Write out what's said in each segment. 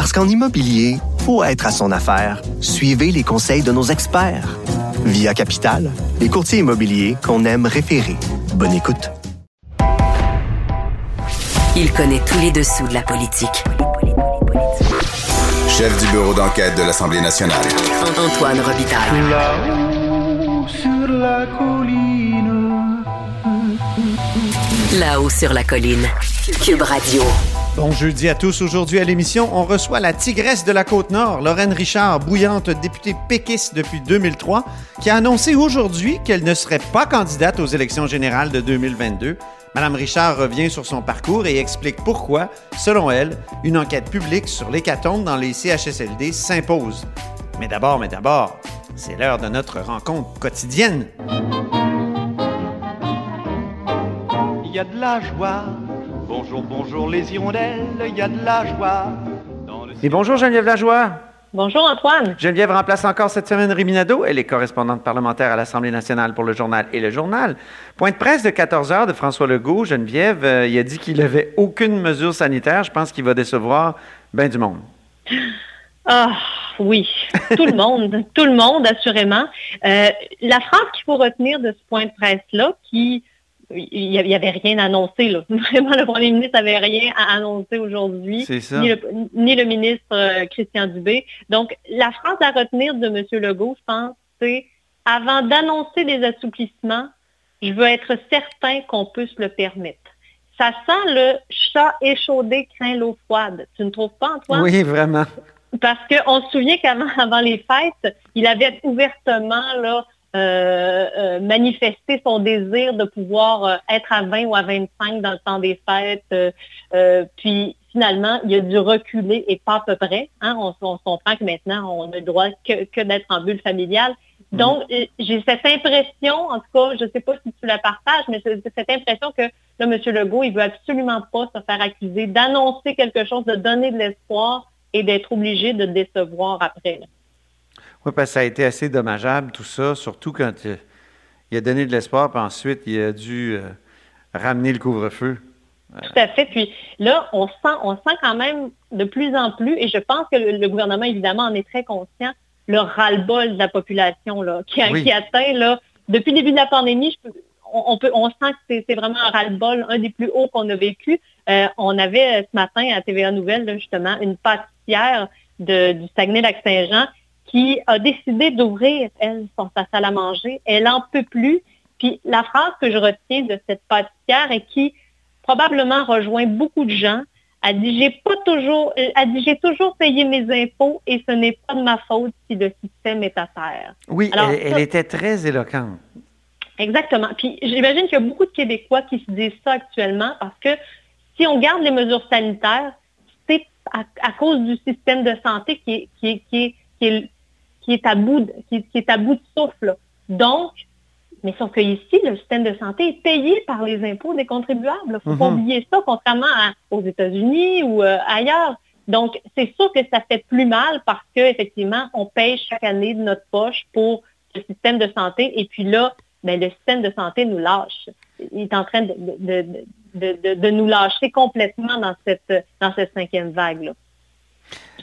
Parce qu'en immobilier, faut être à son affaire. Suivez les conseils de nos experts. Via Capital, les courtiers immobiliers qu'on aime référer. Bonne écoute. Il connaît tous les dessous de la politique. Chef du bureau d'enquête de l'Assemblée nationale. Antoine Robitaille. Là-haut sur la colline. Là-haut sur la colline. Cube Radio. Bon jeudi à tous. Aujourd'hui à l'émission, on reçoit la tigresse de la Côte-Nord, Lorraine Richard, bouillante députée péquiste depuis 2003, qui a annoncé aujourd'hui qu'elle ne serait pas candidate aux élections générales de 2022. Madame Richard revient sur son parcours et explique pourquoi, selon elle, une enquête publique sur l'hécatombe dans les CHSLD s'impose. Mais d'abord, mais d'abord, c'est l'heure de notre rencontre quotidienne. Il y a de la joie. Bonjour, bonjour les hirondelles. Il y a de la joie. Dans le Et bonjour Geneviève Lajoie. Bonjour Antoine. Geneviève remplace encore cette semaine Riminado. Elle est correspondante parlementaire à l'Assemblée nationale pour le journal et le journal. Point de presse de 14 heures de François Legault. Geneviève, euh, il a dit qu'il n'avait aucune mesure sanitaire. Je pense qu'il va décevoir bien du monde. Ah oui, tout le monde, tout le monde assurément. Euh, la phrase qu'il faut retenir de ce point de presse-là, qui il n'y avait rien annoncé. Là. Vraiment, le premier ministre n'avait rien à annoncer aujourd'hui, ni le, ni le ministre euh, Christian Dubé. Donc, la phrase à retenir de M. Legault, je pense, c'est avant d'annoncer des assouplissements, je veux être certain qu'on peut se le permettre. Ça sent le chat échaudé craint l'eau froide. Tu ne trouves pas, Antoine? Oui, vraiment. Parce qu'on se souvient qu'avant avant les fêtes, il avait ouvertement là, euh, euh, manifesté son désir de pouvoir euh, être à 20 ou à 25 dans le temps des fêtes. puis finalement, il a dû reculer et pas à peu près. Hein. On, comprend que maintenant, on a le droit que, que d'être en bulle familiale. Donc, euh, j'ai cette impression, en tout cas, je ne sais pas si tu la partages, mais c'est c'est cette impression que là, M. Legault, il veut absolument pas se faire accuser d'annoncer quelque chose, de donner de l'espoir et d'être obligé de décevoir après. là. Oui, parce que ça a été assez dommageable, tout ça, surtout quand il, il a donné de l'espoir, puis ensuite, il a dû euh, ramener le couvre-feu. Tout à fait. Puis là, on sent, on sent quand même de plus en plus, et je pense que le, le gouvernement, évidemment, en est très conscient, le ras-le-bol de la population là, qui, a- Oui. qui atteint, là, depuis le début de la pandémie, je peux- on, on peut, on sent que c'est- vraiment un ras-le-bol, un des plus hauts qu'on a vécu. Euh, on avait euh, ce matin à TVA Nouvelle, là, justement, une pâtissière de- du Saguenay-Lac-Saint-Jean qui a décidé d'ouvrir, elle, son sa salle à manger. Elle en peut plus. Puis la phrase que je retiens de cette pâtissière et qui probablement rejoint beaucoup de gens, elle dit j'ai pas toujours, elle dit j'ai toujours payé mes impôts et ce n'est pas de ma faute si le système est à terre. Oui, Alors, elle, était très éloquente. Exactement. Puis j'imagine qu'il y a beaucoup de Québécois qui se disent ça actuellement parce que si on garde les mesures sanitaires, c'est à, à cause du système de santé qui est, qui est, qui est, qui est, qui est à bout de, qui, est- qui est à bout de souffle. Donc, mais sauf que ici, le système de santé est payé par les impôts des contribuables. Il ne faut pas Mhm. oublier ça, contrairement à- aux États-Unis ou euh, ailleurs. Donc, c'est sûr que ça fait plus mal parce qu'effectivement, on paye chaque année de notre poche pour le système de santé. Et puis là, ben, le système de santé nous lâche. Il est en train de, de, de, de, nous lâcher complètement dans cette, dans cette cinquième vague-là. C'est-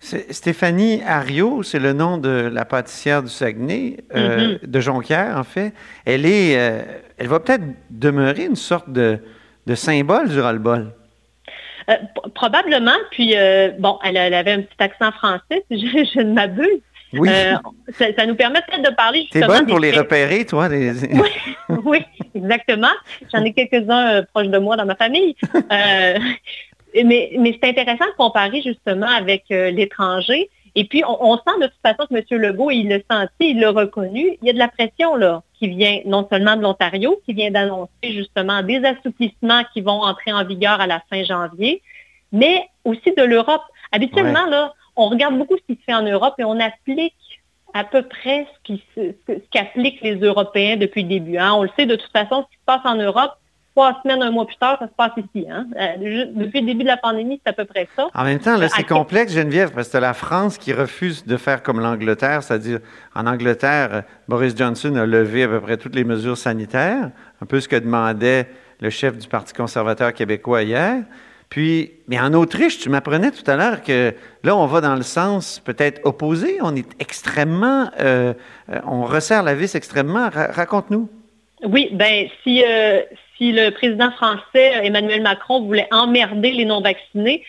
Stéphanie Ario, c'est le nom de la pâtissière du Saguenay, euh, Mm-hmm. de Jonquière, en fait. Elle est, euh, elle va peut-être demeurer une sorte de, de symbole du ras-le-bol. Euh, probablement, puis bon, elle, elle avait un petit accent français, si je, je ne m'abuse. Oui. Ça, ça nous permet peut-être de parler T'es justement bonne pour des les repérer, toi. les- Oui, oui, exactement. J'en ai quelques-uns proches de moi dans ma famille. Mais mais c'est intéressant de comparer justement avec euh, l'étranger. Et puis, on, on sent de toute façon que M. Legault, il l'a senti, il l'a reconnu. Il y a de la pression là qui vient non seulement de l'Ontario, qui vient d'annoncer justement des assouplissements qui vont entrer en vigueur à la fin janvier, mais aussi de l'Europe. Habituellement, là, on regarde beaucoup ce qui se fait en Europe et on applique à peu près ce qu'appliquent ce, les Européens depuis le début. Hein. On le sait de toute façon, ce qui se passe en Europe, trois semaines, un mois plus tard, ça se passe ici. Hein. Euh, depuis le début de la pandémie, c'est à peu près ça. En même temps, là, c'est complexe, Geneviève, parce que la France qui refuse de faire comme l'Angleterre, c'est-à-dire en Angleterre, Boris Johnson a levé à peu près toutes les mesures sanitaires, un peu ce que demandait le chef du Parti conservateur québécois hier. Puis, mais en Autriche, tu m'apprenais tout à l'heure que là, on va dans le sens peut-être opposé. On est extrêmement, euh, euh, on resserre la vis extrêmement. Raconte-nous. Oui, ben si euh, si le président français Emmanuel Macron voulait emmerder les non-vaccinés,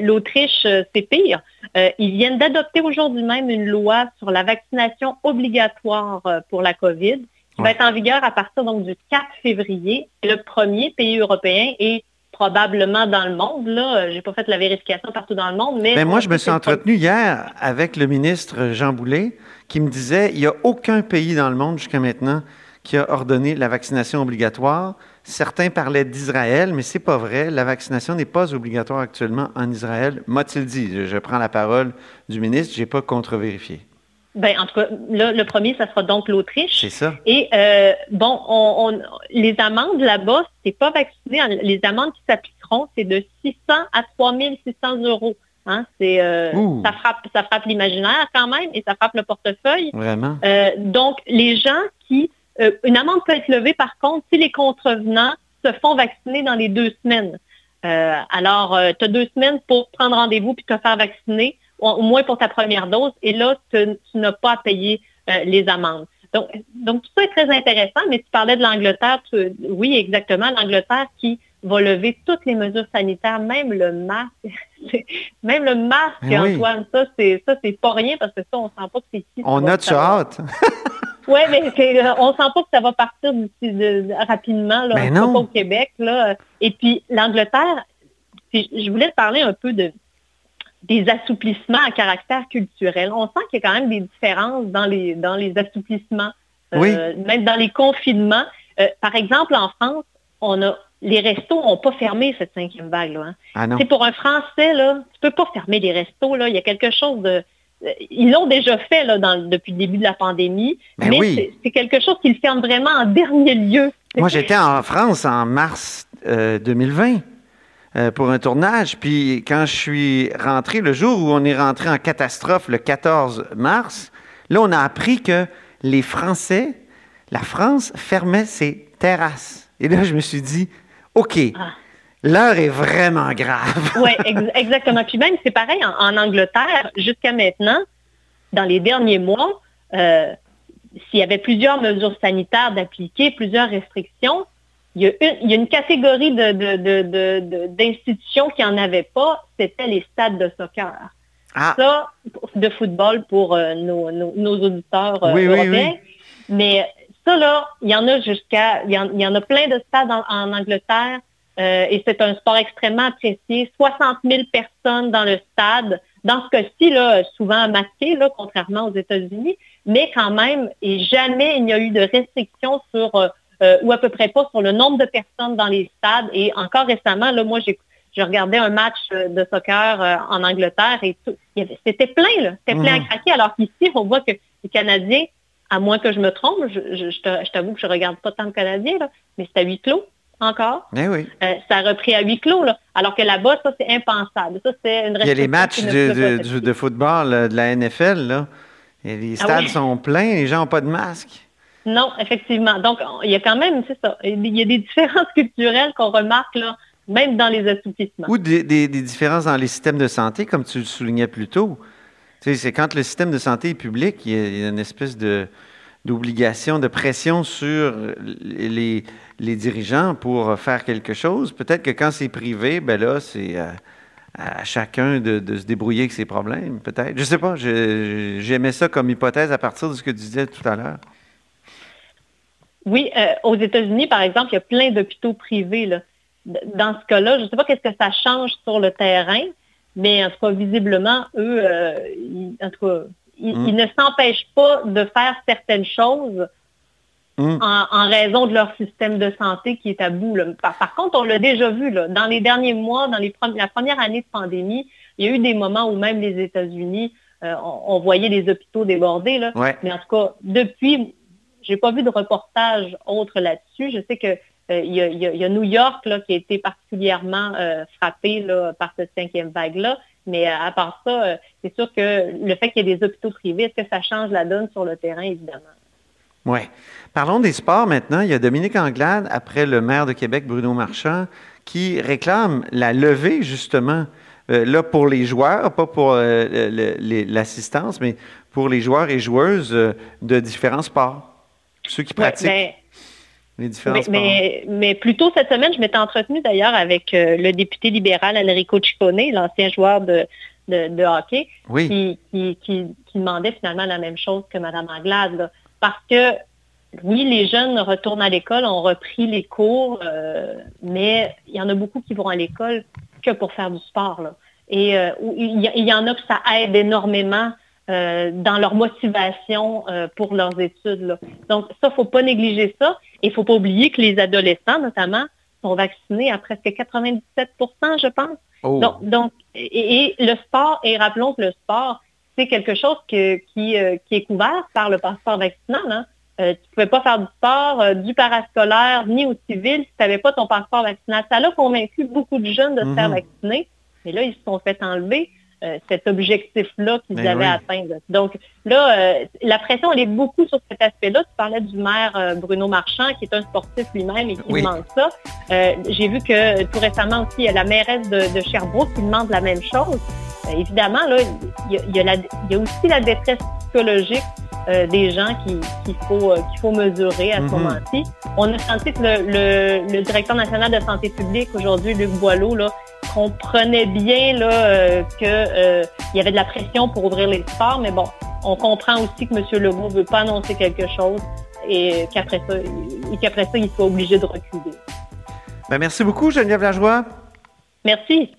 l'Autriche c'est pire. ils viennent d'adopter aujourd'hui même une loi sur la vaccination obligatoire pour la COVID qui va être en vigueur à partir donc du 4 février. Le premier pays européen et probablement dans le monde. Là, j'ai pas fait la vérification partout dans le monde, mais. Ben, moi, je me suis entretenu hier avec le ministre Jean Boulet, qui me disait il n'y a aucun pays dans le monde jusqu'à maintenant qui a ordonné la vaccination obligatoire. Certains parlaient d'Israël, mais c'est pas vrai. La vaccination n'est pas obligatoire actuellement en Israël. M'a-t-il dit Je prends la parole du ministre, j'ai pas contre-vérifié. Ben, en tout cas, le premier, ça sera donc l'Autriche. C'est ça. Et euh, bon, on, les amendes là-bas, c'est pas vacciné. Les amendes qui s'appliqueront, c'est de 600 à 3600 euros. Hein, c'est, euh, ça frappe, ça frappe l'imaginaire quand même et ça frappe le portefeuille. Vraiment? Euh, donc, les gens qui, une amende peut être levée par contre si les contrevenants se font vacciner dans les deux semaines. alors, tu as deux semaines pour prendre rendez-vous puis te faire vacciner au moins pour ta première dose, et là, tu, n'as pas à payer euh, les amendes. Donc, donc, tout ça est très intéressant, mais tu parlais de l'Angleterre. Oui, exactement, l'Angleterre qui va lever toutes les mesures sanitaires, même le masque. même le masque, Antoine, ça, c'est ça, c'est pas rien parce que ça, on sent pas que c'est ici. On a de hâte. oui, mais euh, on sent pas que ça va partir rapidement, là, ben non. au Québec. Là. Et puis, l'Angleterre, je voulais te parler un peu de, des assouplissements à caractère culturel. On sent qu'il y a quand même des différences dans les, dans les assouplissements, euh, même dans les confinements. Euh, par exemple, en France, on a les restos n'ont pas fermé cette cinquième vague. Là, hein. ah pour un Français, là, tu peux pas fermer les restos. Là. Il y a quelque chose de... Euh, ils l'ont déjà fait là, dans, depuis le début de la pandémie, ben mais c'est quelque chose qu'ils ferment vraiment en dernier lieu. Moi, j'étais en France en mars 2020. Euh, pour un tournage. Puis quand je suis rentré, le jour où on est rentré en catastrophe, le 14 mars, là, on a appris que les Français, la France, fermait ses terrasses. Et là, je me suis dit, OK, ah. L'heure est vraiment grave. oui, exactement. Puis même, c'est pareil en, Angleterre, jusqu'à maintenant, dans les derniers mois, euh, s'il y avait plusieurs mesures sanitaires d'appliquer, plusieurs restrictions, il y, a une, catégorie d'institutions qui n'en avait pas, c'était les stades de soccer. Ah. Ça, de football pour euh, nos, auditeurs euh, européens. Mais ça, là, il y en a jusqu'à, il, y en a plein de stades en, Angleterre euh, et c'est un sport extrêmement apprécié. 60 000 personnes dans le stade. Dans ce cas-ci, là, souvent masqué, là, contrairement aux États-Unis, mais quand même, et jamais il n'y a eu de restrictions sur euh, ou à peu près pas sur le nombre de personnes dans les stades. Et encore récemment, là, moi, j'ai je regardais un match euh, de soccer euh, en Angleterre et c'était plein, là. C'était plein à mhm. craquer. Alors qu'ici, on voit que les Canadiens, à moins que je me trompe, je, t'avoue que je regarde pas tant de Canadiens, là, mais c'est à huis clos encore? Eh oui. ça a repris à huis clos, là. Alors que là-bas, ça, c'est impensable. Ça, c'est une Il y a les matchs de, football de la NFL, là. Et les ah stades sont pleins, les gens n'ont pas de masque. Non, effectivement. Donc, il y a quand même, c'est ça, il y a des différences culturelles qu'on remarque là, même dans les assouplissements. Ou des, différences dans les systèmes de santé, comme tu le soulignais plus tôt. Tu sais, c'est quand le système de santé est public, il y a une espèce de d'obligation, de pression sur les, dirigeants pour faire quelque chose. Peut-être que quand c'est privé, ben là, c'est à, chacun de, de, se débrouiller avec ses problèmes, peut-être. Je sais pas, j'aimais ça comme hypothèse à partir de ce que tu disais tout à l'heure. Oui, euh, aux États-Unis, par exemple, il y a plein d'hôpitaux privés. Dans ce cas-là, je ne sais pas qu'est-ce que ça change sur le terrain, mais en tout cas, visiblement, eux, euh, en tout cas, mm. ils, ne s'empêchent pas de faire certaines choses mm. en, raison de leur système de santé qui est à bout. Par, contre, on l'a déjà vu, dans les derniers mois, dans les la première année de pandémie, Il y a eu des moments où même les États-Unis, on, voyait les hôpitaux débordés. Là. Mais en tout cas, depuis, j'ai pas vu de reportage autre là-dessus. Je sais que il y, a New York là, qui a été particulièrement frappé là, par cette cinquième vague-là. Mais à part ça, c'est sûr que le fait qu'il y ait des hôpitaux privés, est-ce que ça change la donne sur le terrain, évidemment? Oui. Parlons des sports maintenant. Il y a Dominique Anglade, après le maire de Québec, Bruno Marchand, qui réclame la levée, justement, euh, là pour les joueurs, pas pour euh, l'assistance, mais pour les joueurs et joueuses euh, de différents sports, ceux qui pratiquent. Ben, les mais. Mais, mais, plus tôt cette semaine, je m'étais entretenue d'ailleurs avec le député libéral Enrico Ciccone, l'ancien joueur de, de, hockey, qui, qui, demandait finalement la même chose que Mme Anglade. Parce que oui, les jeunes retournent à l'école, ont repris les cours, euh, mais il y en a beaucoup qui vont à l'école que pour faire du sport. Et euh, il, y, en a que ça aide énormément euh, dans leur motivation pour leurs études. Donc, ça, il ne faut pas négliger ça. Et il ne faut pas oublier que les adolescents, notamment, sont vaccinés à presque 97% je pense. Oh. Donc, et, le sport, et rappelons que le sport, c'est quelque chose qui, qui, est couvert par le passeport vaccinal. Hein. Euh, tu ne pouvais pas faire du sport, euh, du parascolaire, ni au civil si tu n'avais pas ton passeport vaccinal. Ça a convaincu beaucoup de jeunes de se faire mhm. vacciner, mais là, ils se sont fait enlever euh, cet objectif-là qu'ils ben avaient atteint. Donc là, la pression, elle est beaucoup sur cet aspect-là. Tu parlais du maire Bruno Marchand, qui est un sportif lui-même et qui demande ça. J'ai vu que tout récemment aussi, il y a la mairesse de, Sherbrooke qui demande la même chose. évidemment, là, il y a aussi la détresse psychologique euh, des gens qu'il faut, euh, qu'il faut mesurer à ce mhm. moment-ci. On a senti que le, directeur national de santé publique aujourd'hui, Luc Boileau, là, comprenait bien là, euh, qu'il y avait de la pression pour ouvrir les sports, mais bon, on comprend aussi que M. Legault ne veut pas annoncer quelque chose et qu'après ça, et qu'après ça, il soit obligé de reculer. Ben, merci beaucoup, Geneviève Lajoie. Merci.